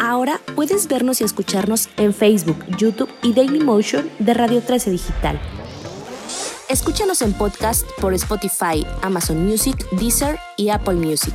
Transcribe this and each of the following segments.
Ahora puedes vernos y escucharnos en Facebook, YouTube y Dailymotion de Radio 13 Digital. Escúchanos en podcast por Spotify, Amazon Music, Deezer y Apple Music.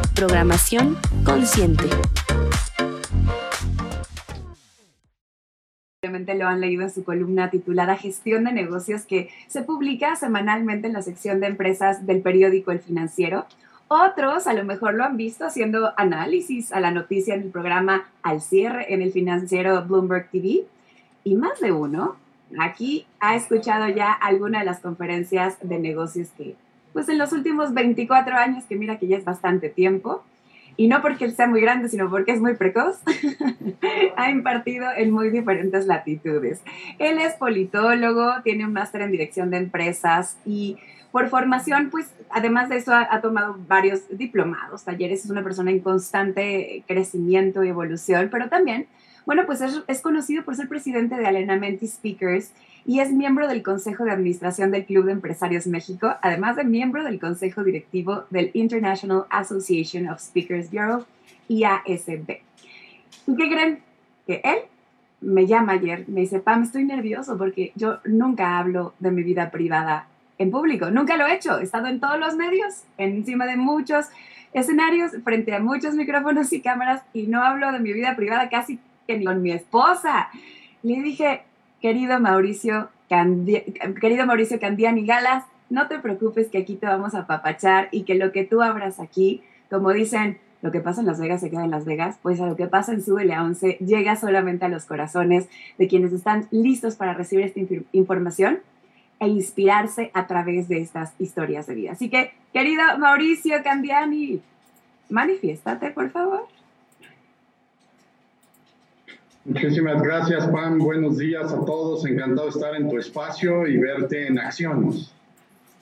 programación consciente. lo han leído en su columna titulada Gestión de Negocios que se publica semanalmente en la sección de empresas del periódico El Financiero. Otros a lo mejor lo han visto haciendo análisis a la noticia en el programa Al cierre en el financiero Bloomberg TV. Y más de uno aquí ha escuchado ya alguna de las conferencias de negocios que, pues en los últimos 24 años, que mira que ya es bastante tiempo, y no porque sea muy grande, sino porque es muy precoz, ha impartido en muy diferentes latitudes. Él es politólogo, tiene un máster en dirección de empresas y por formación, pues además de eso ha, tomado varios diplomados, talleres, es una persona en constante crecimiento y evolución, pero también bueno, pues es, conocido por ser presidente de Alenamenti Speakers y es miembro del Consejo de Administración del Club de Empresarios México, además de miembro del Consejo Directivo del International Association of Speakers Bureau, IASB. ¿Y qué creen? Que él me llama ayer, me dice, Pam, estoy nervioso porque yo nunca hablo de mi vida privada en público, nunca lo he hecho, he estado en todos los medios, encima de muchos escenarios, frente a muchos micrófonos y cámaras y no hablo de mi vida privada casi ni con mi esposa. Le dije, querido Mauricio, querido Mauricio Candiani Galas, no te preocupes que aquí te vamos a papachar y que lo que tú abras aquí, como dicen, lo que pasa en Las Vegas se queda en Las Vegas, pues a lo que pasa en Súbele a 11 llega solamente a los corazones de quienes están listos para recibir esta información e inspirarse a través de estas historias de vida. Así que, querido Mauricio Candiani, manifiéstate, por favor. Muchísimas gracias, Pam. Buenos días a todos. Encantado de estar en tu espacio y verte en acción.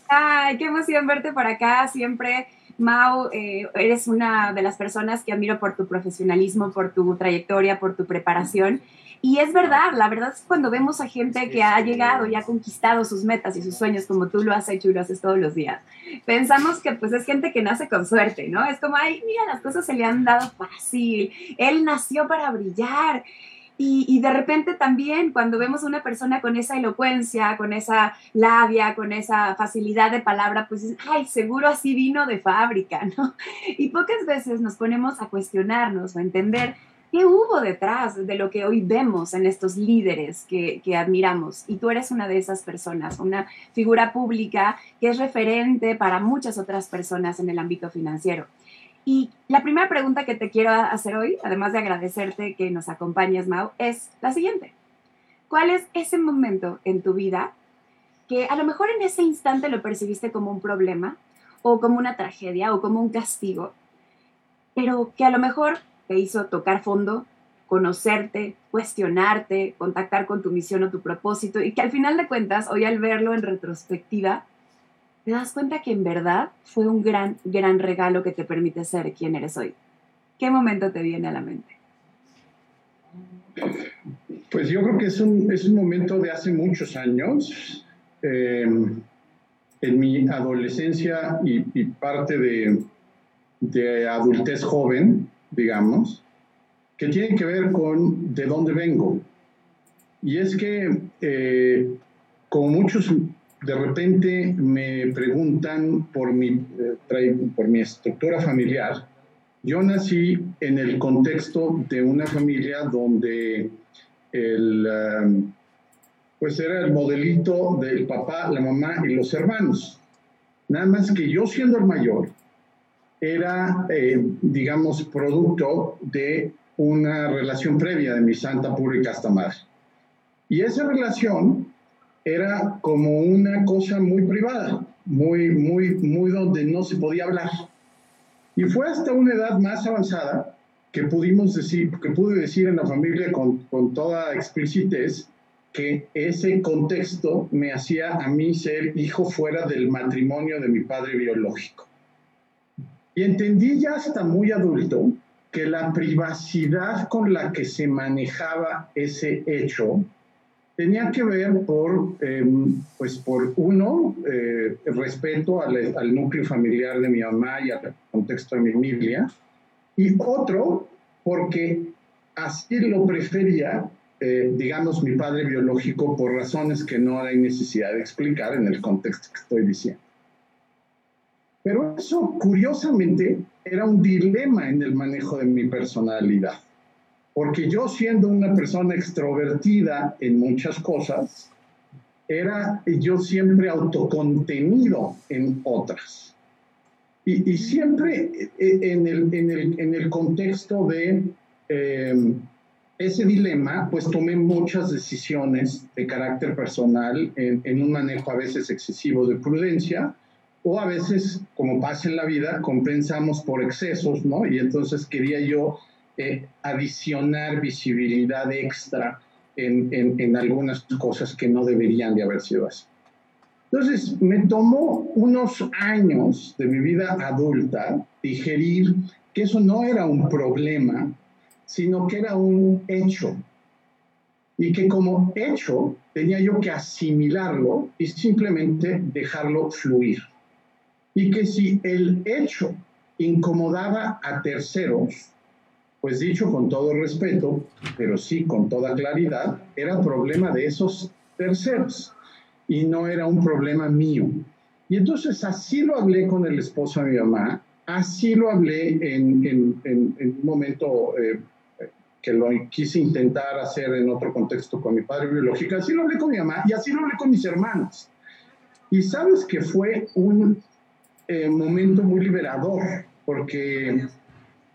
Ay, qué emoción verte por acá. Siempre, Mau, eh, eres una de las personas que admiro por tu profesionalismo, por tu trayectoria, por tu preparación. Y es verdad, la verdad es cuando vemos a gente que ha llegado y ha conquistado sus metas y sus sueños como tú lo has hecho y lo haces todos los días, pensamos que pues es gente que nace con suerte, ¿no? Es como, ay, mira, las cosas se le han dado fácil, él nació para brillar. Y, de repente también cuando vemos a una persona con esa elocuencia, con esa labia, con esa facilidad de palabra, pues ay, seguro así vino de fábrica, ¿no? Y pocas veces nos ponemos a cuestionarnos o a entender qué hubo detrás de lo que hoy vemos en estos líderes que, que admiramos. Y tú eres una de esas personas, una figura pública que es referente para muchas otras personas en el ámbito financiero. Y la primera pregunta que te quiero hacer hoy, además de agradecerte que nos acompañes, Mau, es la siguiente. ¿Cuál es ese momento en tu vida que a lo mejor en ese instante lo percibiste como un problema o como una tragedia o como un castigo, pero que a lo mejor te hizo tocar fondo, conocerte, cuestionarte, contactar con tu misión o tu propósito y que al final de cuentas, hoy al verlo en retrospectiva, te das cuenta que en verdad fue un gran, gran regalo que te permite ser quien eres hoy. ¿Qué momento te viene a la mente? Pues yo creo que es un, es un momento de hace muchos años, em, en mi adolescencia y, parte de, de, adultez joven, digamos, que tiene que ver con de dónde vengo. Y es que, eh, como muchos de repente me preguntan por mi, eh, por mi estructura familiar. Yo nací en el contexto de una familia donde el, um, pues era el modelito del papá, la mamá y los hermanos. Nada más que yo siendo el mayor, era, eh, digamos, producto de una relación previa de mi santa pública hasta más. Y esa relación era como una cosa muy privada, muy, muy, muy donde no se podía hablar. Y fue hasta una edad más avanzada que pudimos decir, que pude decir en la familia con, con toda explicitez que ese contexto me hacía a mí ser hijo fuera del matrimonio de mi padre biológico. Y entendí ya hasta muy adulto que la privacidad con la que se manejaba ese hecho tenía que ver por, em, pues por uno, eh, respeto al, al, núcleo familiar de mi mamá y al contexto de mi familia, y otro, porque así lo prefería, eh, digamos, mi padre biológico por razones que no hay necesidad de explicar en el contexto que estoy diciendo. Pero eso, curiosamente, era un dilema en el manejo de mi personalidad. Porque yo siendo una persona extrovertida en muchas cosas, era yo siempre autocontenido en otras. Y, siempre eh, en el, en, el, en el, contexto de eh, ese dilema, pues tomé muchas decisiones de carácter personal en, un manejo a veces excesivo de prudencia o a veces, como pasa en la vida, compensamos por excesos, ¿no? Y entonces quería yo eh, adicionar visibilidad extra en, en, algunas cosas que no deberían de haber sido así. Entonces, me tomó unos años de mi vida adulta digerir que eso no era un problema, sino que era un hecho. Y que como hecho tenía yo que asimilarlo y simplemente dejarlo fluir. Y que si el hecho incomodaba a terceros, pues dicho con todo respeto, pero sí con toda claridad, era problema de esos terceros y no era un problema mío. Y entonces así lo hablé con el esposo de mi mamá, así lo hablé en, en, en, un momento eh, que lo quise intentar hacer en otro contexto con mi padre biológico, así lo hablé con mi mamá y así lo hablé con mis hermanos. Y sabes que fue un eh, momento muy liberador, porque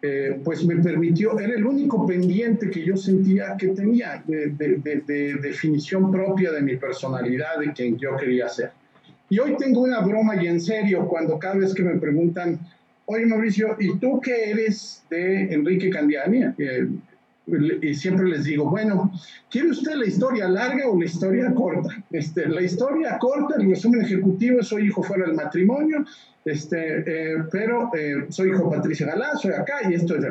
eh, pues me permitió, era el único pendiente que yo sentía que tenía de, definición propia de mi personalidad, de quien yo quería ser. Y hoy tengo una broma y en serio cuando cada vez que me preguntan, oye Mauricio, ¿y tú qué eres de Enrique Candiani? Y siempre les digo, bueno, ¿quiere usted la historia larga o la historia corta? Este, la historia corta, el resumen ejecutivo, soy hijo fuera del matrimonio, este, eh, pero eh, soy hijo de Patricia Galá, soy acá y esto es...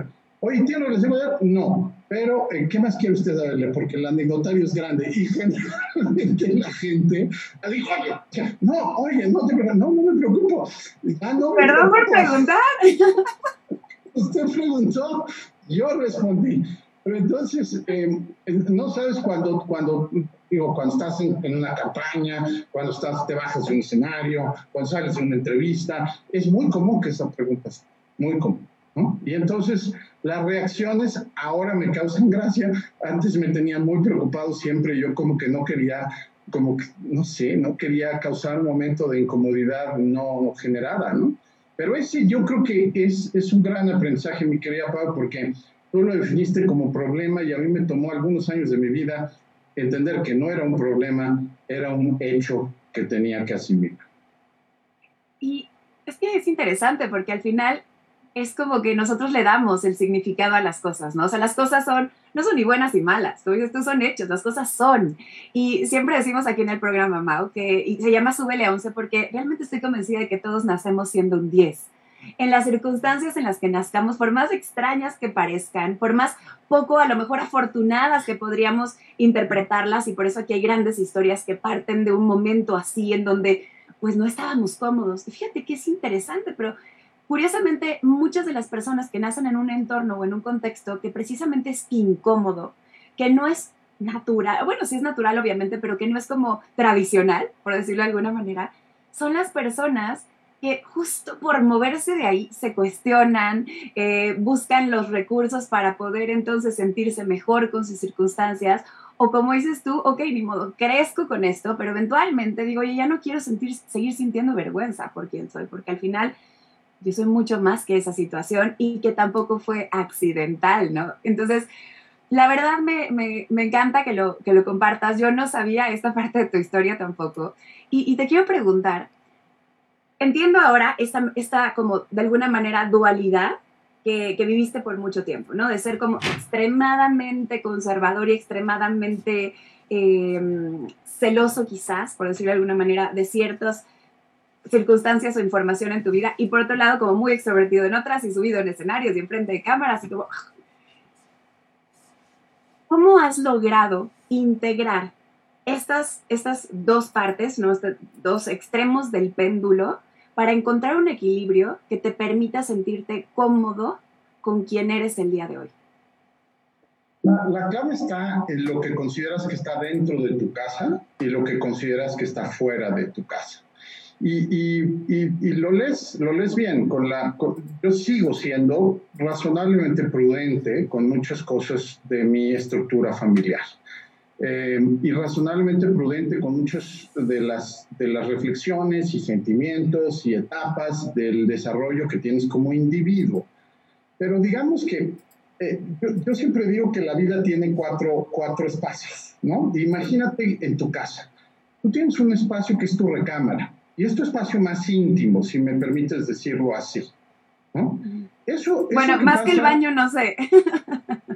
Oye, ¿tiene les digo No, pero eh, ¿qué más quiere usted darle? Porque el anecdotario es grande y generalmente la gente dijo, oye, no, oye, no, te, no, no me preocupo. Ah, Perdón por preguntar. Usted preguntó, yo respondí. Pero entonces, eh, no sabes cuando, cuando, digo, cuando estás en, una campaña, cuando estás, te bajas de un escenario, cuando sales de una entrevista, es muy común que esas preguntas, muy común. ¿no? Y entonces las reacciones ahora me causan gracia, antes me tenían muy preocupado siempre, yo como que no quería, como que, no sé, no quería causar un momento de incomodidad no generada, ¿no? Pero ese yo creo que es, es un gran aprendizaje, mi querida Pau, porque tú lo definiste como problema y a mí me tomó algunos años de mi vida entender que no era un problema, era un hecho que tenía que asimilar. Y es que es interesante porque al final es como que nosotros le damos el significado a las cosas, ¿no? O sea, las cosas son, no son ni buenas ni malas, tú dices, tú son hechos, las cosas son. Y siempre decimos aquí en el programa, Mau, que y se llama Súbele a 11 porque realmente estoy convencida de que todos nacemos siendo un 10 en las circunstancias en las que nazcamos, por más extrañas que parezcan, por más poco a lo mejor afortunadas que podríamos interpretarlas, y por eso aquí hay grandes historias que parten de un momento así en donde pues no estábamos cómodos. Y fíjate que es interesante, pero curiosamente muchas de las personas que nacen en un entorno o en un contexto que precisamente es incómodo, que no es natural, bueno, sí es natural obviamente, pero que no es como tradicional, por decirlo de alguna manera, son las personas que justo por moverse de ahí se cuestionan, eh, buscan los recursos para poder entonces sentirse mejor con sus circunstancias. O como dices tú, ok, ni modo, crezco con esto, pero eventualmente digo, oye, ya no quiero sentir, seguir sintiendo vergüenza por quién soy, porque al final yo soy mucho más que esa situación y que tampoco fue accidental, ¿no? Entonces, la verdad me, me, me, encanta que lo, que lo compartas. Yo no sabía esta parte de tu historia tampoco. Y te quiero preguntar, entiendo ahora esta, esta como de alguna manera dualidad que, viviste por mucho tiempo, ¿no? De ser como extremadamente conservador y extremadamente em, celoso quizás, por decirlo de alguna manera, de ciertas circunstancias o información en tu vida y por otro lado como muy extrovertido en otras y subido en escenarios y enfrente de cámaras y como... ¿Cómo has logrado integrar estas, estas dos partes, ¿no? Dos extremos del péndulo para encontrar un equilibrio que te permita sentirte cómodo con quien eres el día de hoy? La, clave está en lo que consideras que está dentro de tu casa y lo que consideras que está fuera de tu casa. Y, y, lo, lees, lo lees bien. Con la, yo sigo siendo razonablemente prudente con muchas cosas de mi estructura familiar. Eh, y razonablemente prudente con muchas de las, de las reflexiones y sentimientos y etapas del desarrollo que tienes como individuo. Pero digamos que eh, yo, siempre digo que la vida tiene cuatro, cuatro espacios, ¿no? Imagínate en tu casa. Tú tienes un espacio que es tu recámara y es tu espacio más íntimo, si me permites decirlo así, ¿no? Eso, bueno, más que el baño, no sé.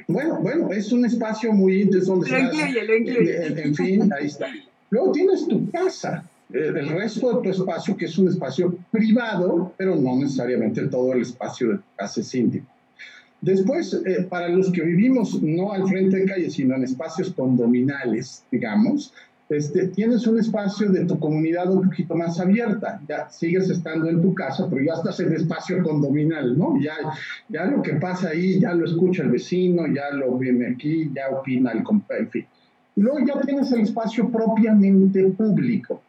Bueno, bueno, es un espacio muy donde lo incluye, lo incluye. En, fin, ahí está. Luego tienes tu casa, el resto de tu espacio, que es un espacio privado, pero no necesariamente todo el espacio de tu casa es íntimo. Después, eh, para los que vivimos no al frente de calle, sino en espacios condominales, digamos, este, tienes un espacio de tu comunidad un poquito más abierta. Ya sigues estando en tu casa, pero ya estás en espacio condominal, ¿no? Ya, ya lo que pasa ahí, ya lo escucha el vecino, ya lo viene aquí, ya opina el en fin. Y luego ya tienes el espacio propiamente público.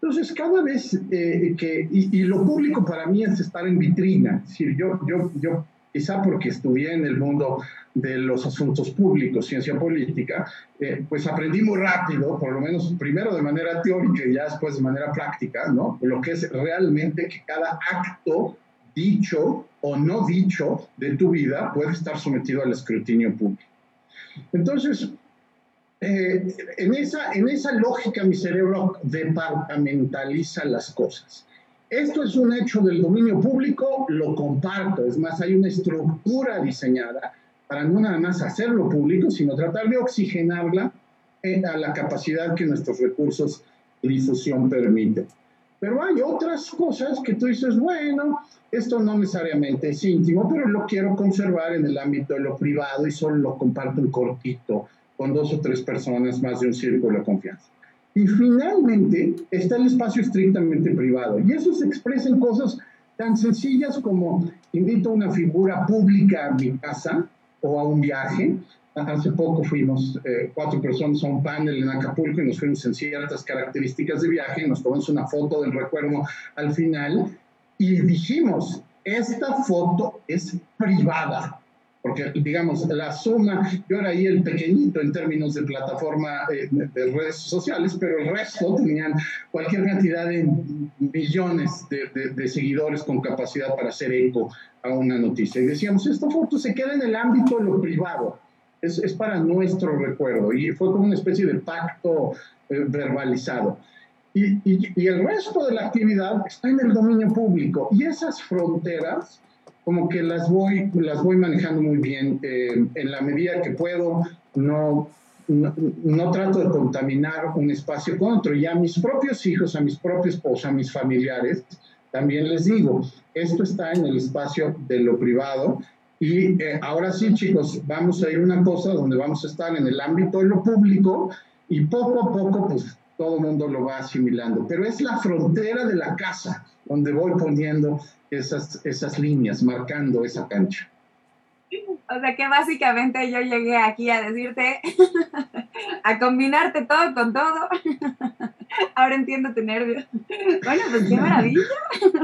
Entonces, cada vez eh, que, y, y, lo público para mí es estar en vitrina, es decir, yo, yo, yo quizá porque estudié en el mundo de los asuntos públicos, ciencia política, eh, pues aprendí muy rápido, por lo menos primero de manera teórica y ya después de manera práctica, ¿no? Lo que es realmente que cada acto dicho o no dicho de tu vida puede estar sometido al escrutinio público. Entonces, eh, en, esa, en esa lógica mi cerebro departamentaliza las cosas. Esto es un hecho del dominio público, lo comparto. Es más, hay una estructura diseñada para no nada más hacerlo público, sino tratar de oxigenarla eh, a la capacidad que nuestros recursos de difusión permiten. Pero hay otras cosas que tú dices, bueno, esto no necesariamente es íntimo, pero lo quiero conservar en el ámbito de lo privado y solo lo comparto en cortito con dos o tres personas más de un círculo de confianza. Y finalmente está el espacio estrictamente privado. Y eso se expresa en cosas tan sencillas como invito a una figura pública a mi casa o a un viaje. Hace poco fuimos eh, cuatro personas a un panel en Acapulco y nos fuimos en ciertas características de viaje, nos tomamos una foto del recuerdo al final y dijimos, esta foto es privada porque digamos, la suma, yo era ahí el pequeñito en términos de plataforma eh, de redes sociales, pero el resto tenían cualquier cantidad de millones de, de, seguidores con capacidad para hacer eco a una noticia. Y decíamos, esta foto se queda en el ámbito de lo privado, es, es para nuestro recuerdo, y fue como una especie de pacto eh, verbalizado. Y, y, y el resto de la actividad está en el dominio público, y esas fronteras como que las voy, las voy manejando muy bien. Eh, en la medida que puedo, no, no, trato de contaminar un espacio con otro. Y a mis propios hijos, a mis propios esposa, a mis familiares, también les digo, esto está en el espacio de lo privado. Y eh, ahora sí, chicos, vamos a ir a una cosa donde vamos a estar en el ámbito de lo público y poco a poco, pues todo mundo lo va asimilando. Pero es la frontera de la casa donde voy poniendo esas, esas líneas, marcando esa cancha. O sea que básicamente yo llegué aquí a decirte, a combinarte todo con todo. Ahora entiendo tu nervio. Bueno, pues qué maravilla.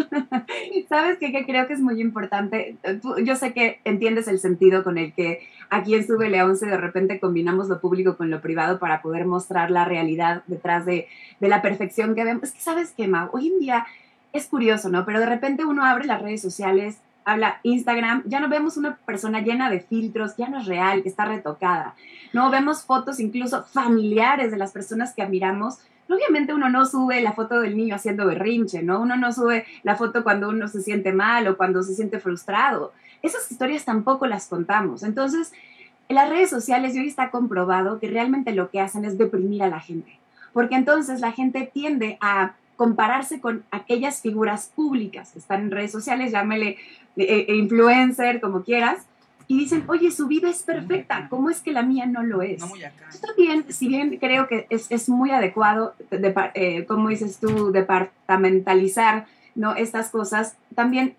¿Sabes qué? Que creo que es muy importante. yo sé que entiendes el sentido con el que aquí en Sube León de repente combinamos lo público con lo privado para poder mostrar la realidad detrás de, de la perfección que vemos. Es que, ¿sabes qué, Ma? Hoy en día es curioso, ¿no? Pero de repente uno abre las redes sociales, habla Instagram, ya no vemos una persona llena de filtros, ya no es real, que está retocada. No vemos fotos incluso familiares de las personas que admiramos. Obviamente uno no sube la foto del niño haciendo berrinche, ¿no? Uno no sube la foto cuando uno se siente mal o cuando se siente frustrado. Esas historias tampoco las contamos. Entonces, en las redes sociales hoy está comprobado que realmente lo que hacen es deprimir a la gente, porque entonces la gente tiende a compararse con aquellas figuras públicas que están en redes sociales, llámele eh, eh, influencer, como quieras, y dicen, oye, su vida es perfecta, ¿cómo es que la mía no lo es? Yo también, si bien creo que es, es muy adecuado, eh, como dices tú, departamentalizar ¿no? estas cosas, también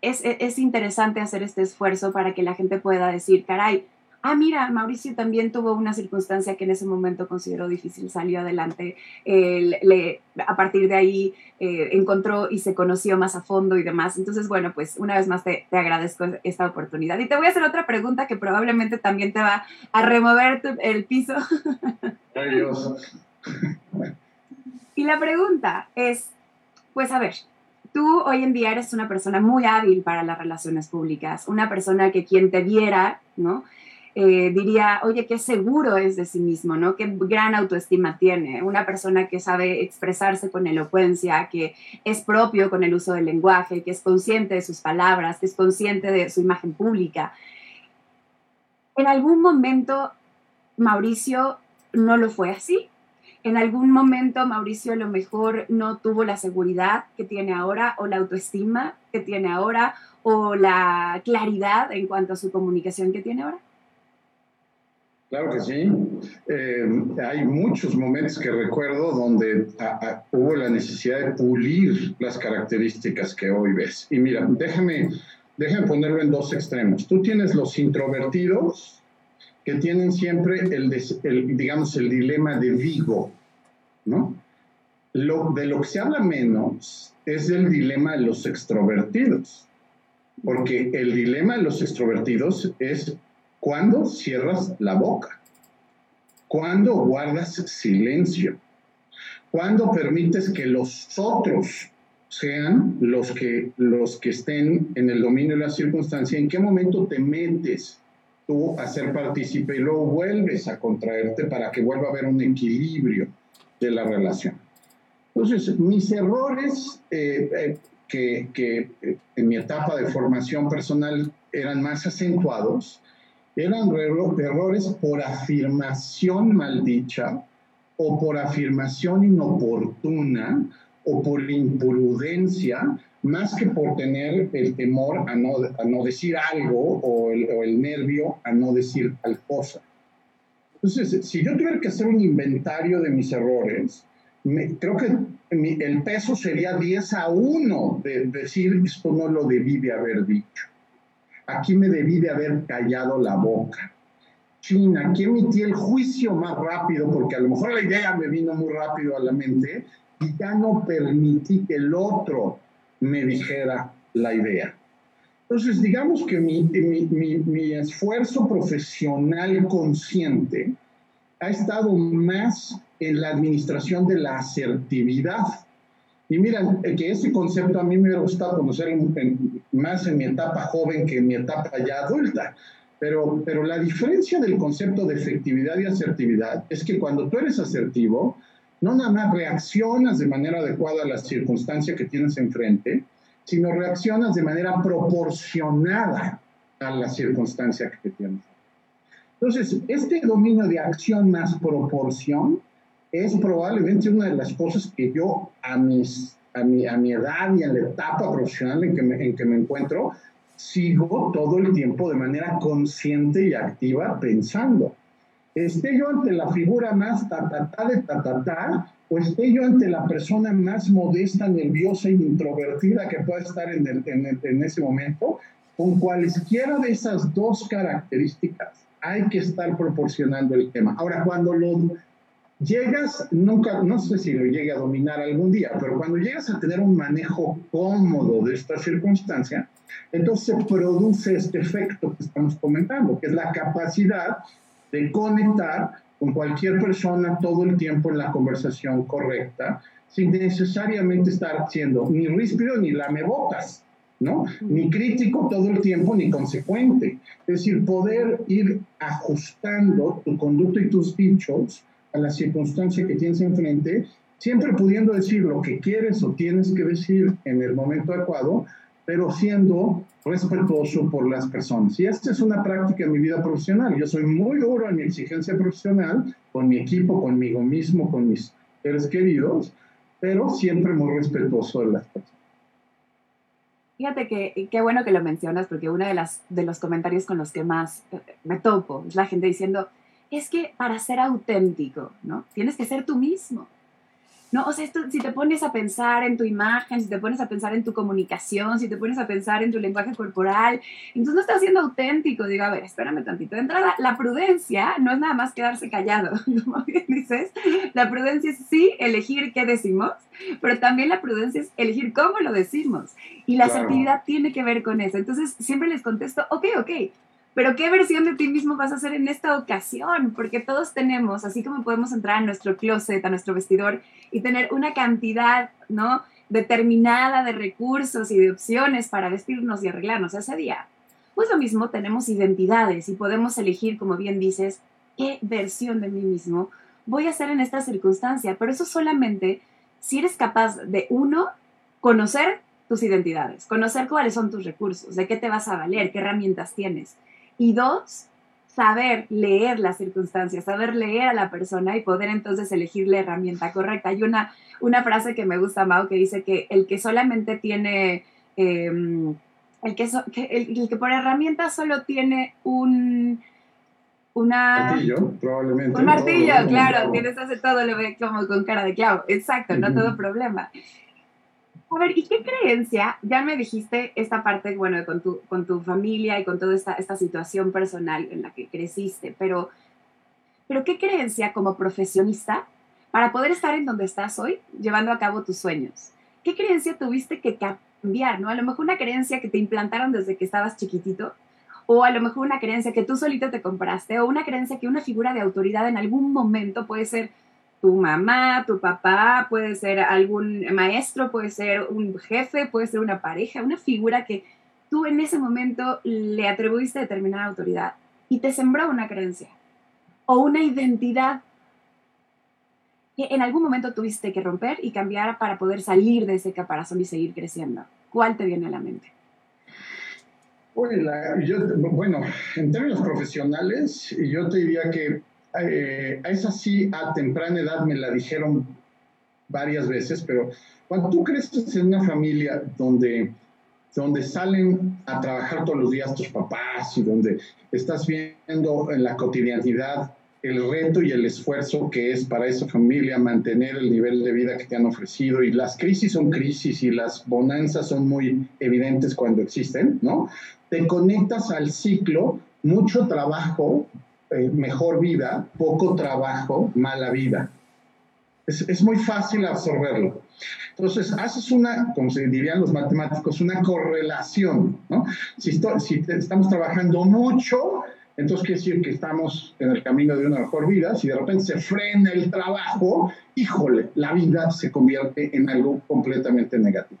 es, es interesante hacer este esfuerzo para que la gente pueda decir, caray, ah, mira, Mauricio también tuvo una circunstancia que en ese momento consideró difícil, salió adelante, le, a partir de ahí eh, encontró y se conoció más a fondo y demás. Entonces, bueno, pues una vez más te, agradezco esta oportunidad. Y te voy a hacer otra pregunta que probablemente también te va a remover el piso. Adiós. y la pregunta es, pues a ver, tú hoy en día eres una persona muy hábil para las relaciones públicas, una persona que quien te viera, ¿no? Eh, diría, oye, qué seguro es de sí mismo, ¿no? Qué gran autoestima tiene. Una persona que sabe expresarse con elocuencia, que es propio con el uso del lenguaje, que es consciente de sus palabras, que es consciente de su imagen pública. En algún momento, Mauricio no lo fue así. En algún momento, Mauricio a lo mejor no tuvo la seguridad que tiene ahora o la autoestima que tiene ahora o la claridad en cuanto a su comunicación que tiene ahora. Claro que sí. Eh, hay muchos momentos que recuerdo donde hubo la necesidad de pulir las características que hoy ves. Y mira, déjame, déjame ponerlo en dos extremos. Tú tienes los introvertidos que tienen siempre el, digamos, el dilema de Vigo, ¿no? De lo que se habla menos es el dilema de los extrovertidos, porque el dilema de los extrovertidos es cuando cierras la boca, cuando guardas silencio, cuando permites que los otros sean los que, los que estén en el dominio de la circunstancia, en qué momento te metes tú a ser partícipe y luego vuelves a contraerte para que vuelva a haber un equilibrio de la relación. Entonces, mis errores eh, eh, que, que eh, en mi etapa de formación personal eran más acentuados, eran errores por afirmación maldicha o por afirmación inoportuna o por imprudencia, más que por tener el temor a no, a no decir algo o el, nervio a no decir tal cosa. Entonces, si yo tuviera que hacer un inventario de mis errores, creo que el peso sería 10 a 1 de decir esto no lo debí de haber dicho. Aquí me debí de haber callado la boca. China, aquí emití el juicio más rápido, porque a lo mejor la idea me vino muy rápido a la mente, y ya no permití que el otro me dijera la idea. Entonces, digamos que mi, esfuerzo profesional consciente ha estado más en la administración de la asertividad y mira, que ese concepto a mí me hubiera gustado conocer más en mi etapa joven que en mi etapa ya adulta. Pero, pero la diferencia del concepto de efectividad y asertividad es que cuando tú eres asertivo, no nada más reaccionas de manera adecuada a la circunstancia que tienes enfrente, sino reaccionas de manera proporcionada a la circunstancia que tienes. Entonces, este dominio de acción más proporción es probablemente una de las cosas que yo a, mis, a, mi, a mi edad y en la etapa profesional en que, me, en que me encuentro, sigo todo el tiempo de manera consciente y activa pensando. Esté yo ante la figura más ta, ta, ta de ta, ta, o esté yo ante la persona más modesta, nerviosa e introvertida que pueda estar en, el, en, en ese momento, con cualesquiera de esas dos características hay que estar proporcionando el tema. Ahora, cuando lo llegas, nunca, no sé si lo llegue a dominar algún día, pero cuando llegas a tener un manejo cómodo de esta circunstancia, entonces se produce este efecto que estamos comentando, que es la capacidad de conectar con cualquier persona todo el tiempo en la conversación correcta, sin necesariamente estar haciendo ni ríspido ni lamebotas, ¿no? Ni crítico todo el tiempo, ni consecuente. Es decir, poder ir ajustando tu conducta y tus dichos a la circunstancia que tienes enfrente, siempre pudiendo decir lo que quieres o tienes que decir en el momento adecuado, pero siendo respetuoso por las personas. Y esta es una práctica en mi vida profesional. Yo soy muy duro en mi exigencia profesional, con mi equipo, conmigo mismo, con mis seres queridos, pero siempre muy respetuoso de las personas. Fíjate que qué bueno que lo mencionas, porque uno de, las, de los comentarios con los que más eh, me topo es la gente diciendo, es que para ser auténtico, ¿no? Tienes que ser tú mismo. ¿no? O sea, esto, si te pones a pensar en tu imagen, si te pones a pensar en tu comunicación, si te pones a pensar en tu lenguaje corporal, entonces no estás siendo auténtico. Digo, a ver, espérame tantito. De entrada, la prudencia no es nada más quedarse callado, como bien dices. La prudencia es sí elegir qué decimos, pero también la prudencia es elegir cómo lo decimos. Y la asertividad tiene que ver con eso. Entonces, siempre les contesto, ok, ok, pero ¿qué versión de ti mismo vas a hacer en esta ocasión? Porque todos tenemos, así como podemos entrar a nuestro closet, a nuestro vestidor y tener una cantidad, ¿no? Determinada de recursos y de opciones para vestirnos y arreglarnos ese día. Pues lo mismo, tenemos identidades y podemos elegir, como bien dices, qué versión de mí mismo voy a hacer en esta circunstancia. Pero eso solamente si eres capaz de, uno, conocer tus identidades, conocer cuáles son tus recursos, de qué te vas a valer, qué herramientas tienes y dos, saber leer las circunstancias, saber leer a la persona y poder entonces elegir la herramienta correcta. Hay una, una frase que me gusta, Mau, que dice que el que solamente tiene, em, el, que el, que por herramienta solo tiene un... Una, martillo, probablemente. Un martillo, claro, tienes hace todo, lo ve como con cara de clavo. Exacto, no todo problema. A ver, ¿y qué creencia? Ya me dijiste esta parte, bueno, con tu, con tu familia y con toda esta, esta situación personal en la que creciste, pero, pero ¿qué creencia como profesionista para poder estar en donde estás hoy, llevando a cabo tus sueños? ¿Qué creencia tuviste que cambiar, no? A lo mejor una creencia que te implantaron desde que estabas chiquitito, o a lo mejor una creencia que tú solito te compraste, o una creencia que una figura de autoridad en algún momento puede ser tu mamá, tu papá, puede ser algún maestro, puede ser un jefe, puede ser una pareja, una figura que tú en ese momento le atribuiste determinada autoridad y te sembró una creencia o una identidad que en algún momento tuviste que romper y cambiar para poder salir de ese caparazón y seguir creciendo. ¿Cuál te viene a la mente? Bueno, en términos profesionales, yo te diría que eh, esa sí a temprana edad me la dijeron varias veces, pero cuando tú creces en una familia donde, donde salen a trabajar todos los días tus papás y donde estás viendo en la cotidianidad el reto y el esfuerzo que es para esa familia mantener el nivel de vida que te han ofrecido y las crisis son crisis y las bonanzas son muy evidentes cuando existen, ¿no? Te conectas al ciclo, mucho trabajo, eh, mejor vida, poco trabajo, mala vida. Es, es, muy fácil absorberlo. Entonces, haces una, como se dirían los matemáticos, una correlación. ¿no? Si, estamos trabajando mucho, entonces quiere decir que estamos en el camino de una mejor vida. Si de repente se frena el trabajo, híjole, la vida se convierte en algo completamente negativo.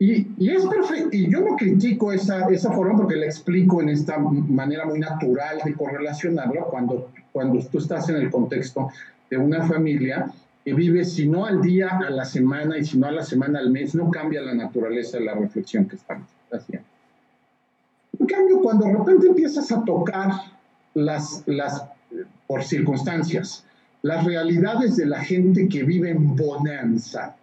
Y, y, es perfecto, y yo no critico esa, esa forma porque la explico en esta manera muy natural de correlacionarlo cuando, cuando tú estás en el contexto de una familia que vive, si no al día, a la semana y si no a la semana, al mes, no cambia la naturaleza de la reflexión que estamos haciendo. En cambio, cuando de repente empiezas a tocar las, las, por circunstancias, las realidades de la gente que vive en bonanza,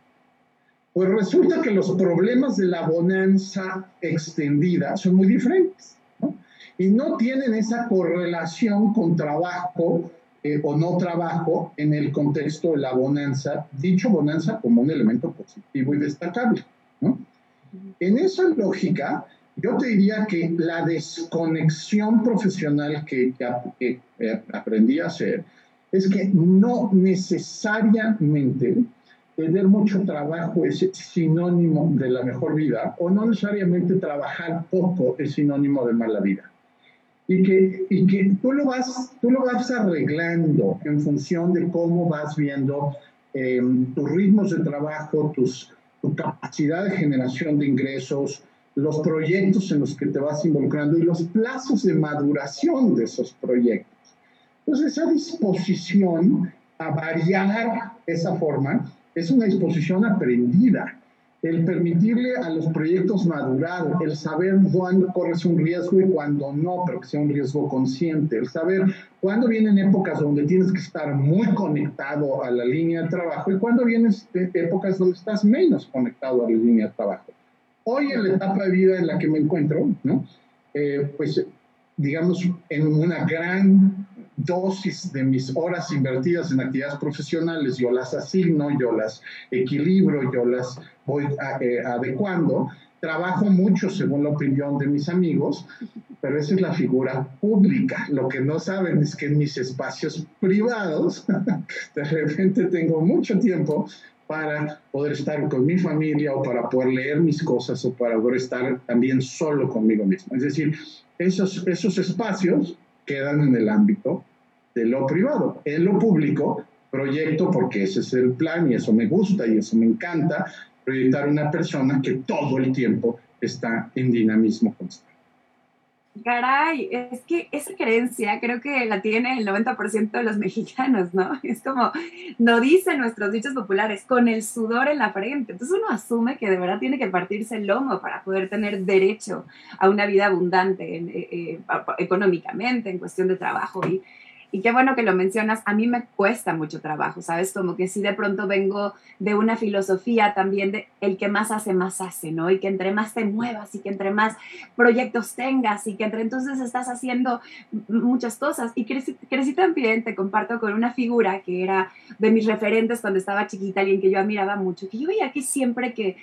pues resulta que los problemas de la bonanza extendida son muy diferentes, ¿no? Y no tienen esa correlación con trabajo eh, o no trabajo en el contexto de la bonanza, dicho bonanza como un elemento positivo y destacable, ¿no? En esa lógica, yo te diría que la desconexión profesional que, que, que aprendí a hacer es que no necesariamente tener mucho trabajo es sinónimo de la mejor vida o no necesariamente trabajar poco es sinónimo de mala vida. Y que, y que tú, lo vas, tú lo vas arreglando en función de cómo vas viendo em, tus ritmos de trabajo, tus, tu capacidad de generación de ingresos, los proyectos en los que te vas involucrando y los plazos de maduración de esos proyectos. Entonces, esa disposición a variar esa forma es una disposición aprendida. El permitirle a los proyectos madurar, el saber cuándo corres un riesgo y cuándo no, pero que sea un riesgo consciente, el saber cuándo vienen épocas donde tienes que estar muy conectado a la línea de trabajo y cuándo vienen épocas donde estás menos conectado a la línea de trabajo. Hoy en la etapa de vida en la que me encuentro, ¿no? Eh, pues digamos, en una gran dosis de mis horas invertidas en actividades profesionales, yo las asigno, yo las equilibro, yo las voy eh, adecuando. Trabajo mucho según la opinión de mis amigos, pero esa es la figura pública. Lo que no saben es que en mis espacios privados, de repente tengo mucho tiempo para poder estar con mi familia o para poder leer mis cosas o para poder estar también solo conmigo mismo. Es decir, esos, esos espacios quedan en el ámbito de lo privado. En lo público, proyecto, porque ese es el plan y eso me gusta y eso me encanta, proyectar una persona que todo el tiempo está en dinamismo constante. Caray, es que esa creencia creo que la tiene el 90% de los mexicanos, ¿no? Es como, no dicen nuestros dichos populares, con el sudor en la frente. Entonces uno asume que de verdad tiene que partirse el lomo para poder tener derecho a una vida abundante eh, eh, económicamente, en cuestión de trabajo. Y, y qué bueno que lo mencionas, a mí me cuesta mucho trabajo, ¿sabes? Como que si de pronto vengo de una filosofía también de el que más hace, más hace, ¿no? Y que entre más te muevas y que entre más proyectos tengas y que entre entonces estás haciendo muchas cosas. Y crecí, crecí también, te comparto con una figura que era de mis referentes cuando estaba chiquita, alguien que yo admiraba mucho, que yo veía que siempre que,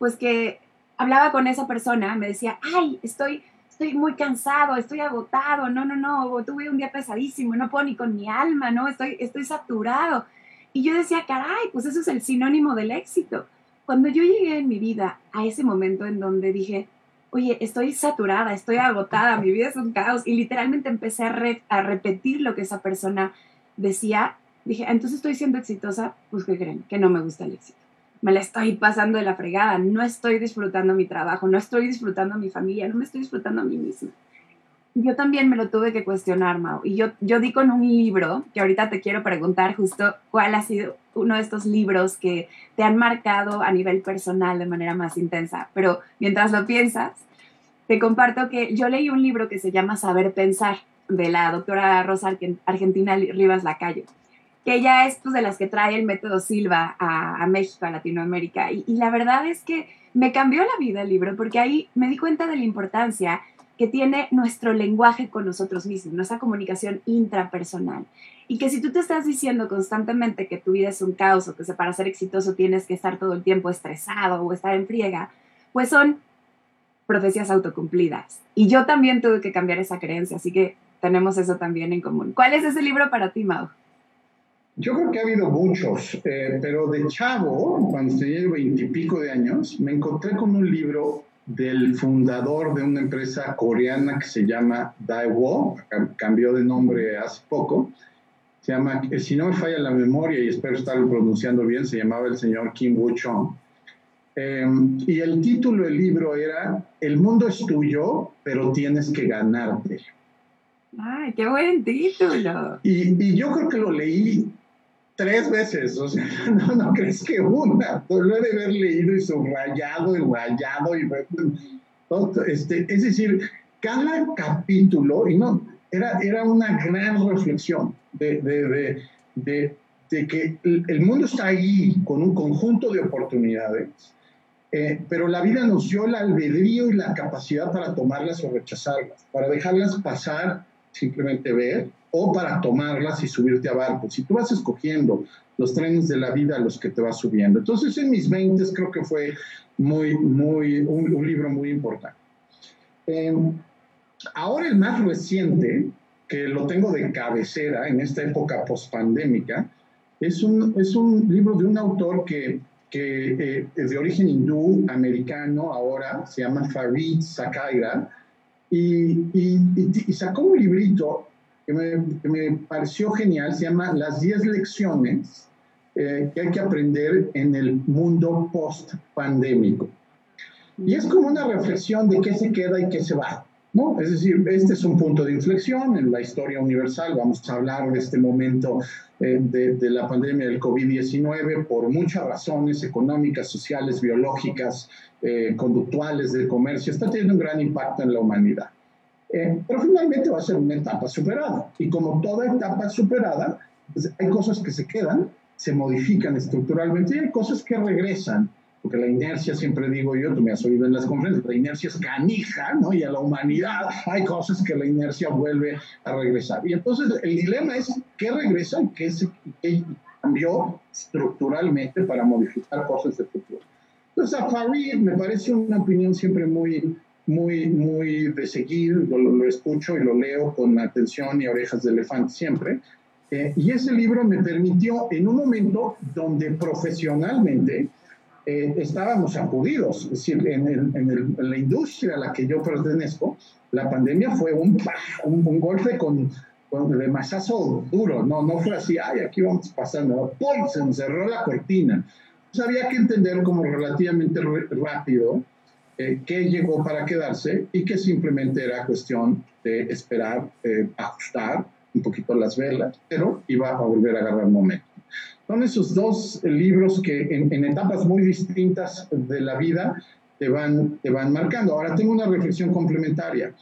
pues que hablaba con esa persona, me decía, ay, estoy estoy muy cansado, estoy agotado, no, no, no, tuve un día pesadísimo, no puedo ni con mi alma, no, estoy, estoy saturado. Y yo decía, caray, pues eso es el sinónimo del éxito. Cuando yo llegué en mi vida a ese momento en donde dije, oye, estoy saturada, estoy agotada, mi vida es un caos, y literalmente empecé a, a repetir lo que esa persona decía, dije, ah, entonces estoy siendo exitosa, pues ¿qué creen? Que no me gusta el éxito me la estoy pasando de la fregada, no estoy disfrutando mi trabajo, no estoy disfrutando mi familia, no me estoy disfrutando a mí misma. Yo también me lo tuve que cuestionar, Mau. Y yo, yo di con un libro, que ahorita te quiero preguntar justo cuál ha sido uno de estos libros que te han marcado a nivel personal de manera más intensa. Pero mientras lo piensas, te comparto que yo leí un libro que se llama Saber Pensar, de la doctora Rosa Argentina Rivas Lacayo que ella es pues, de las que trae el método Silva a, México, a Latinoamérica. Y, la verdad es que me cambió la vida el libro, porque ahí me di cuenta de la importancia que tiene nuestro lenguaje con nosotros mismos, nuestra comunicación intrapersonal. Y que si tú te estás diciendo constantemente que tu vida es un caos o que para ser exitoso tienes que estar todo el tiempo estresado o estar en friega, pues son profecías autocumplidas. Y yo también tuve que cambiar esa creencia, así que tenemos eso también en común. ¿Cuál es ese libro para ti, Mau? Yo creo que ha habido muchos, eh, pero de chavo, cuando tenía veintipico de años, me encontré con un libro del fundador de una empresa coreana que se llama Daewoo, cambió de nombre hace poco, se llama, eh, si no me falla la memoria y espero estarlo pronunciando bien, se llamaba el señor Kim Woo-chong. Em, y el título del libro era El mundo es tuyo, pero tienes que ganarte. ¡Ay, qué buen título! Y, y yo creo que lo leí tres veces, o sea, no, no crees que una, lo he de haber leído y subrayado y rayado y este, es decir, cada capítulo, y no, era, era una gran reflexión de, de, de, de que el mundo está ahí con un conjunto de oportunidades, eh, pero la vida nos dio el albedrío y la capacidad para tomarlas o rechazarlas, para dejarlas pasar, simplemente ver, o para tomarlas y subirte a barcos. Si tú vas escogiendo los trenes de la vida a los que te vas subiendo. Entonces, en mis 20 creo que fue muy, muy, un, libro muy importante. Em, ahora el más reciente, que lo tengo de cabecera en esta época pospandémica, es un, es un libro de un autor que, que eh, es de origen hindú, americano, ahora se llama Farid Sakaira, y, y, y, sacó un librito que me, pareció genial, se llama Las 10 lecciones eh, que hay que aprender en el mundo post-pandémico. Y es como una reflexión de qué se queda y qué se va. ¿no? Es decir, este es un punto de inflexión en la historia universal. Vamos a hablar de este momento eh, de, la pandemia del COVID-19 por muchas razones económicas, sociales, biológicas, eh, conductuales, del comercio. Está teniendo un gran impacto en la humanidad. Eh, pero finalmente va a ser una etapa superada. Y como toda etapa superada, pues hay cosas que se quedan, se modifican estructuralmente y hay cosas que regresan porque la inercia, siempre digo yo, tú me has oído en las conferencias, la inercia es canija, ¿no? Y a la humanidad hay cosas que la inercia vuelve a regresar. Y entonces el dilema es qué regresa y qué, se, cambió estructuralmente para modificar cosas de futuro. Entonces a Farid me parece una opinión siempre muy, muy, muy de seguir, lo, escucho y lo leo con atención y orejas de elefante siempre. Eh, y ese libro me permitió en un momento donde profesionalmente eh, estábamos sacudidos. Es decir, en, la industria a la que yo pertenezco, la pandemia fue un, un, golpe con, con de masazo duro, no, no fue así, ay, aquí vamos pasando, ¡pum! se cerró la cortina. Entonces había que entender como relativamente rápido eh, qué llegó para quedarse y que simplemente era cuestión de esperar, eh, ajustar un poquito las velas, pero iba a volver a agarrar momento. Son esos dos libros que en, etapas muy distintas de la vida te van, te van marcando. Ahora tengo una reflexión complementaria.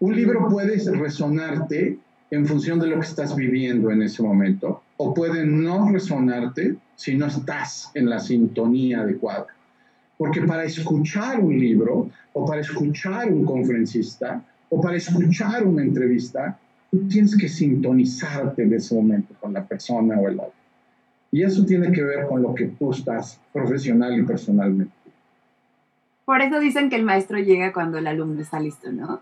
Un libro puede resonarte en función de lo que estás viviendo en ese momento, o puede no resonarte si no estás en la sintonía adecuada. Porque para escuchar un libro, o para escuchar un conferencista, o para escuchar una entrevista, tú tienes que sintonizarte en ese momento con la persona o el otro. Y eso tiene que ver con lo que tú estás profesional y personalmente. Por eso dicen que el maestro llega cuando el alumno está listo, ¿no?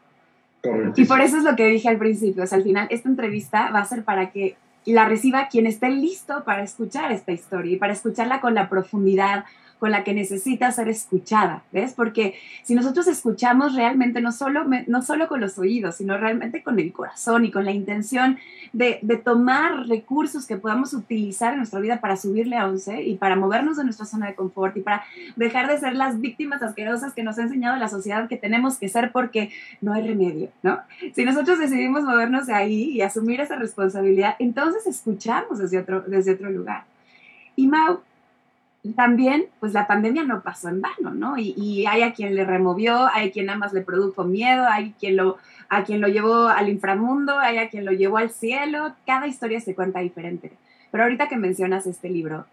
Correcto. Y por eso es lo que dije al principio. O sea, al final, esta entrevista va a ser para que la reciba quien esté listo para escuchar esta historia y para escucharla con la profundidad, con la que necesita ser escuchada, ¿ves? Porque si nosotros escuchamos realmente, no solo, no solo con los oídos, sino realmente con el corazón y con la intención de, de tomar recursos que podamos utilizar en nuestra vida para subirle a 11 y para movernos de nuestra zona de confort y para dejar de ser las víctimas asquerosas que nos ha enseñado la sociedad que tenemos que ser porque no hay remedio, ¿no? Si nosotros decidimos movernos de ahí y asumir esa responsabilidad, entonces escuchamos desde otro, desde otro lugar. Y Mau, también, pues la pandemia no pasó en vano, ¿no? Y, hay a quien le removió, hay quien más le produjo miedo, hay quien lo, a quien lo llevó al inframundo, hay a quien lo llevó al cielo, cada historia se cuenta diferente. Pero ahorita que mencionas este libro,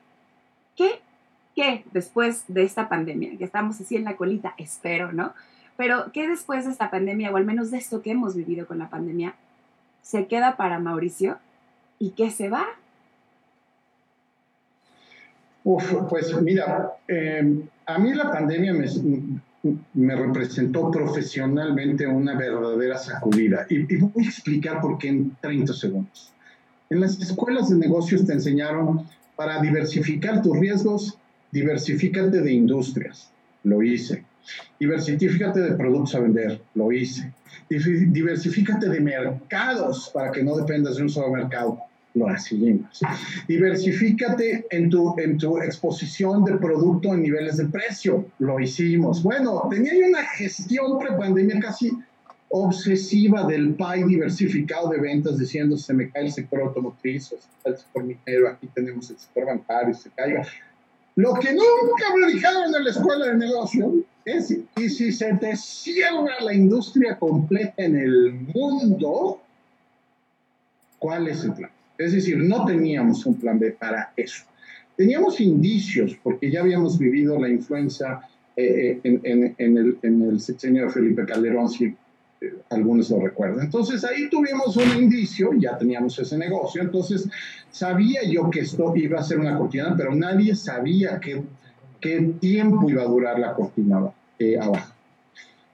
¿qué, qué después de esta pandemia, que estamos así en la colita, espero, ¿no? Pero ¿qué después de esta pandemia, o al menos de esto que hemos vivido con la pandemia, se queda para Mauricio y qué se va? Uf, pues mira, em, a mí la pandemia me, representó profesionalmente una verdadera sacudida. Y, y, voy a explicar por qué en 30 segundos. En las escuelas de negocios te enseñaron para diversificar tus riesgos, diversifícate de industrias. Lo hice. Diversifícate de productos a vender. Lo hice. Diversifícate de mercados para que no dependas de un solo mercado lo seguimos. Diversifícate en tu, en tu exposición de producto en niveles de precio. Lo hicimos. Bueno, tenía una gestión pre-pandemia casi obsesiva del PAI diversificado de ventas, diciendo se me cae el sector automotriz, o el sector minero, aquí tenemos el sector bancario, se caiga. Lo que nunca me dijeron en la escuela de negocio es, y si se te cierra la industria completa en el mundo, ¿cuál es el plan? Es decir, no teníamos un plan B para eso. Teníamos indicios, porque ya habíamos vivido la influenza eh, eh, en, el, en, sexenio de Felipe Calderón, si eh, algunos lo recuerdan. Entonces ahí tuvimos un indicio, ya teníamos ese negocio, entonces sabía yo que esto iba a ser una cortina, pero nadie sabía qué, qué tiempo iba a durar la cortina abajo.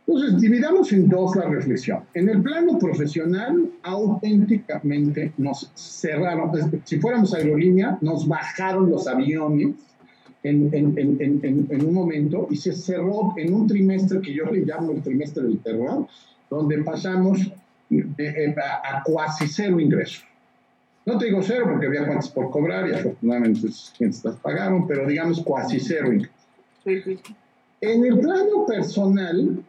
Entonces, dividamos en dos la reflexión. En el plano profesional, auténticamente nos cerraron, si fuéramos aerolínea, nos bajaron los aviones en, en, en, en, un momento y se cerró en un trimestre que yo le llamo el trimestre del terror, donde pasamos a, cuasi cero ingresos. No te digo cero porque había cuentas por cobrar y afortunadamente sus clientes las pagaron, pero digamos cuasi cero ingresos. En el plano personal,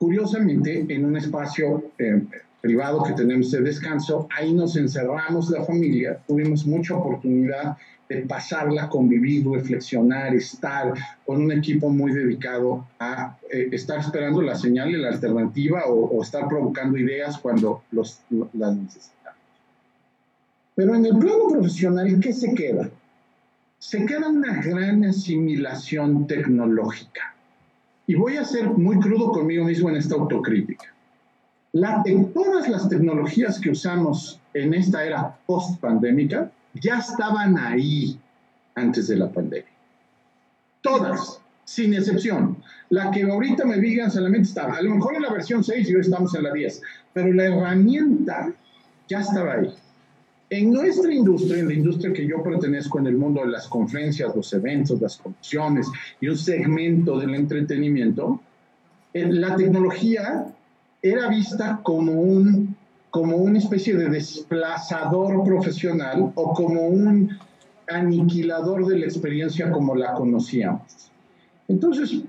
curiosamente, en un espacio eh, privado que tenemos de descanso, ahí nos encerramos la familia, tuvimos mucha oportunidad de pasarla, convivir, reflexionar, estar con un equipo muy dedicado a eh, estar esperando la señal y la alternativa o, estar provocando ideas cuando los, las necesitamos. Pero en el plano profesional, ¿qué se queda? Se queda una gran asimilación tecnológica. Y voy a ser muy crudo conmigo mismo en esta autocrítica. La, todas las tecnologías que usamos en esta era post-pandémica ya estaban ahí antes de la pandemia. Todas, sin excepción. La que ahorita me digan solamente estaba, a lo mejor en la versión 6 y hoy estamos en la 10, pero la herramienta ya estaba ahí. En nuestra industria, en la industria que yo pertenezco en el mundo de las conferencias, los eventos, las condiciones y un segmento del entretenimiento, eh, la tecnología era vista como, un, como una especie de desplazador profesional o como un aniquilador de la experiencia como la conocíamos. Entonces,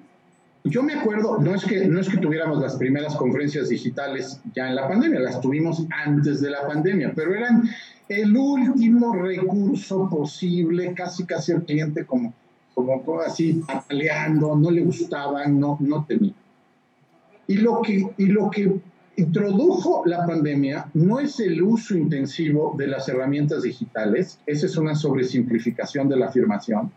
yo me acuerdo, no es, que, no es que tuviéramos las primeras conferencias digitales ya en la pandemia, las tuvimos antes de la pandemia, pero eran el último recurso posible, casi casi el cliente como, como así pataleando, no le gustaban, no, no tenía. Y lo, que, y lo que introdujo la pandemia no es el uso intensivo de las herramientas digitales, esa es una sobresimplificación de la afirmación,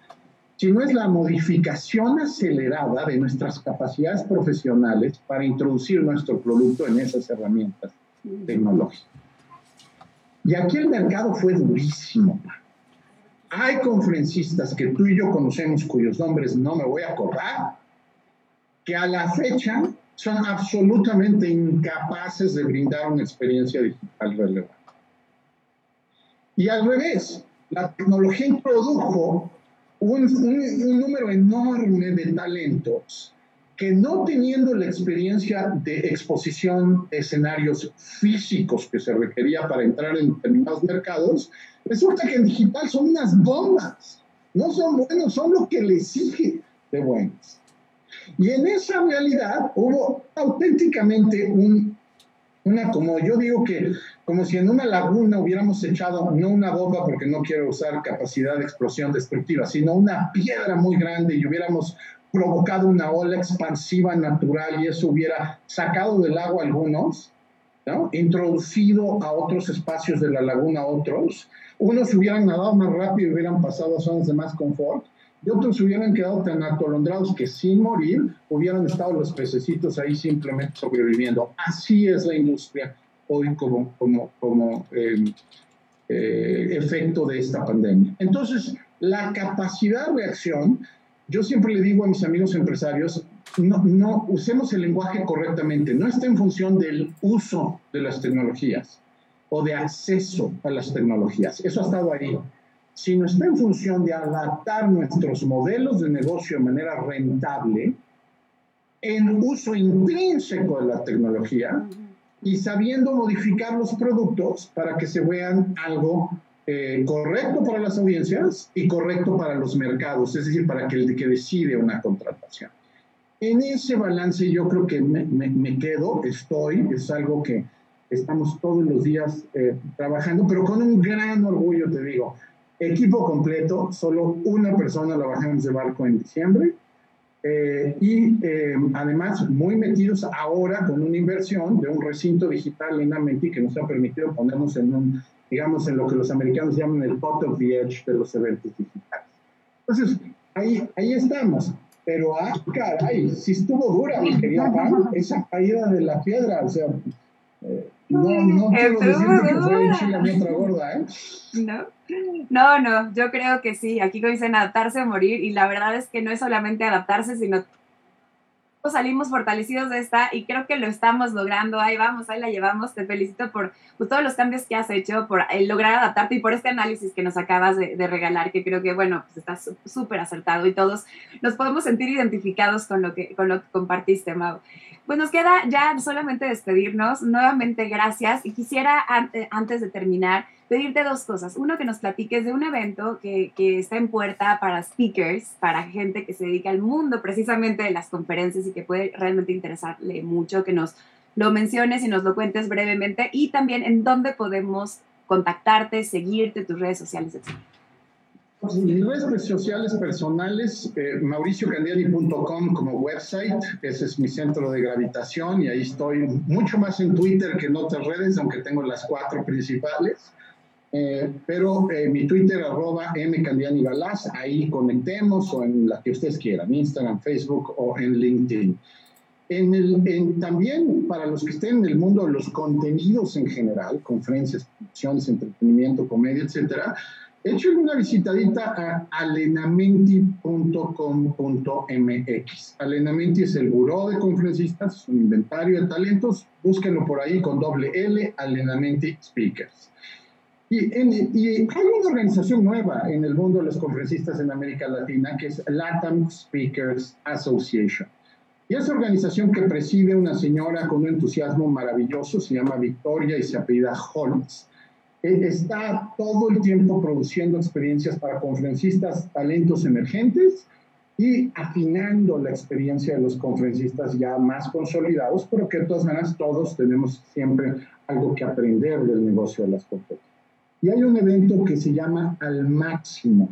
sino es la modificación acelerada de nuestras capacidades profesionales para introducir nuestro producto en esas herramientas tecnológicas. Y aquí el mercado fue durísimo. Hay conferencistas que tú y yo conocemos cuyos nombres no me voy a acordar, que a la fecha son absolutamente incapaces de brindar una experiencia digital relevante. Y al revés, la tecnología introdujo un, un, número enorme de talentos que no teniendo la experiencia de exposición de escenarios físicos que se requería para entrar en determinados mercados, resulta que en digital son unas bombas. No son buenos, son lo que les sigue de buenos. Y en esa realidad hubo auténticamente un, una, como yo digo que, como si en una laguna hubiéramos echado, no una bomba porque no quiero usar capacidad de explosión destructiva, sino una piedra muy grande y hubiéramos provocado una ola expansiva natural y eso hubiera sacado del agua algunos, ¿no? introducido a otros espacios de la laguna otros, unos hubieran nadado más rápido y hubieran pasado a zonas de más confort, y otros hubieran quedado tan atolondrados que sin morir hubieran estado los pececitos ahí simplemente sobreviviendo. Así es la industria hoy como, como, como em, eh, efecto de esta pandemia. Entonces, la capacidad de reacción yo siempre le digo a mis amigos empresarios, no, usemos el lenguaje correctamente, no está en función del uso de las tecnologías o de acceso a las tecnologías, eso ha estado ahí, sino está en función de adaptar nuestros modelos de negocio de manera rentable en uso intrínseco de la tecnología y sabiendo modificar los productos para que se vean algo eh, correcto para las audiencias y correcto para los mercados, es decir, para que el que decide una contratación. En ese balance yo creo que me, me, quedo, estoy, es algo que estamos todos los días eh, trabajando, pero con un gran orgullo te digo, equipo completo, solo una persona la bajamos de barco en diciembre, eh, y además muy metidos ahora con una inversión de un recinto digital en Amenti que nos ha permitido ponernos en un digamos, en lo que los americanos llaman el pot of the edge de los eventos digitales. Entonces, ahí, ahí estamos. Pero, ah, caray, si estuvo dura, mi querida Pam, esa caída de la piedra, o sea, eh, no, no quiero decirte que fue Chile mi otra gorda, ¿eh? No. No, no, yo creo que sí. Aquí dicen adaptarse o morir, y la verdad es que no es solamente adaptarse, sino salimos fortalecidos de esta y creo que lo estamos logrando. Ahí vamos, ahí la llevamos. Te felicito por, todos los cambios que has hecho, por el lograr adaptarte y por este análisis que nos acabas de, regalar, que creo que, bueno, pues está súper acertado y todos nos podemos sentir identificados con lo que, con lo que compartiste, Mau. Pues nos queda ya solamente despedirnos. Nuevamente, gracias. Y quisiera, antes de terminar, pedirte dos cosas. Uno, que nos platiques de un evento que, que, está en puerta para speakers, para gente que se dedica al mundo precisamente de las conferencias y que puede realmente interesarle mucho, que nos lo menciones y nos lo cuentes brevemente y también en dónde podemos contactarte, seguirte, tus redes sociales, etc. Mis redes sociales personales, eh, mauriciocandiani.com como website, ese es mi centro de gravitación y ahí estoy mucho más en Twitter que en otras redes, aunque tengo las cuatro principales. Eh, pero eh, mi Twitter, arroba mcandianibalaz, ahí conectemos o en la que ustedes quieran, Instagram, Facebook o en LinkedIn. En el, también para los que estén en el mundo de los contenidos en general, conferencias, producciones, entretenimiento, comedia, etcétera, Echen una visitadita a alenamenti.com.mx. Alenamenti es el buró de conferencistas, un inventario de talentos. Búsquenlo por ahí con doble L, Alenamenti Speakers. Y, y, hay una organización nueva en el mundo de los conferencistas en América Latina que es LATAM Speakers Association. Y esa organización que preside una señora con un entusiasmo maravilloso, se llama Victoria y se apellida Holmes está todo el tiempo produciendo experiencias para conferencistas, talentos emergentes y afinando la experiencia de los conferencistas ya más consolidados, pero que de todas maneras todos tenemos siempre algo que aprender del negocio de las conferencias. Y hay un evento que se llama Al Máximo,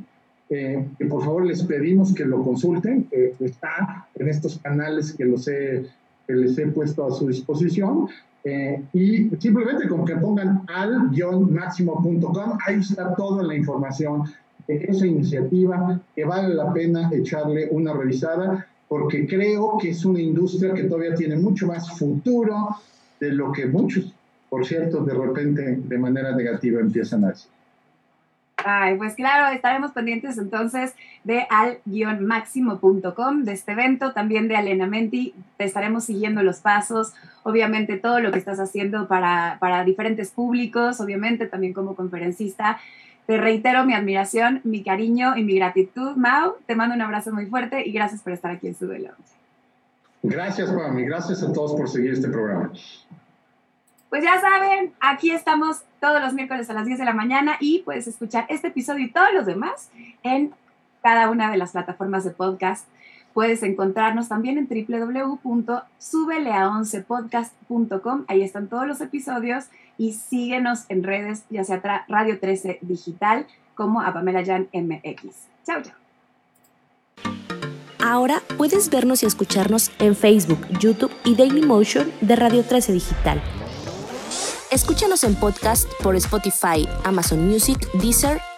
eh, que por favor les pedimos que lo consulten, está en estos canales que, los he, que les he puesto a su disposición, eh, y simplemente con que pongan al-máximo.com, ahí está toda la información de esa iniciativa que vale la pena echarle una revisada porque creo que es una industria que todavía tiene mucho más futuro de lo que muchos, por cierto, de repente de manera negativa empiezan a decir. Ay, pues claro, estaremos pendientes entonces de al-máximo.com, de este evento, también de Alenamenti. Te estaremos siguiendo los pasos, obviamente todo lo que estás haciendo para, para diferentes públicos, obviamente también como conferencista. Te reitero mi admiración, mi cariño y mi gratitud, Mau. Te mando un abrazo muy fuerte y gracias por estar aquí en Sube Gracias, Pami. Gracias a todos por seguir este programa. Pues ya saben, aquí estamos todos los miércoles a las 10 de la mañana y puedes escuchar este episodio y todos los demás en cada una de las plataformas de podcast. Puedes encontrarnos también en www.subelea11podcast.com. Ahí están todos los episodios y síguenos en redes, ya sea Radio 13 Digital como a Pamela Jan MX. Chao, chao. Ahora puedes vernos y escucharnos en Facebook, YouTube y Daily Motion de Radio 13 Digital. Escúchanos en podcast por Spotify, Amazon Music, Deezer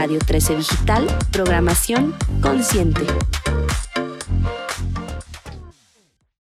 Radio 13 Digital, Programación Consciente.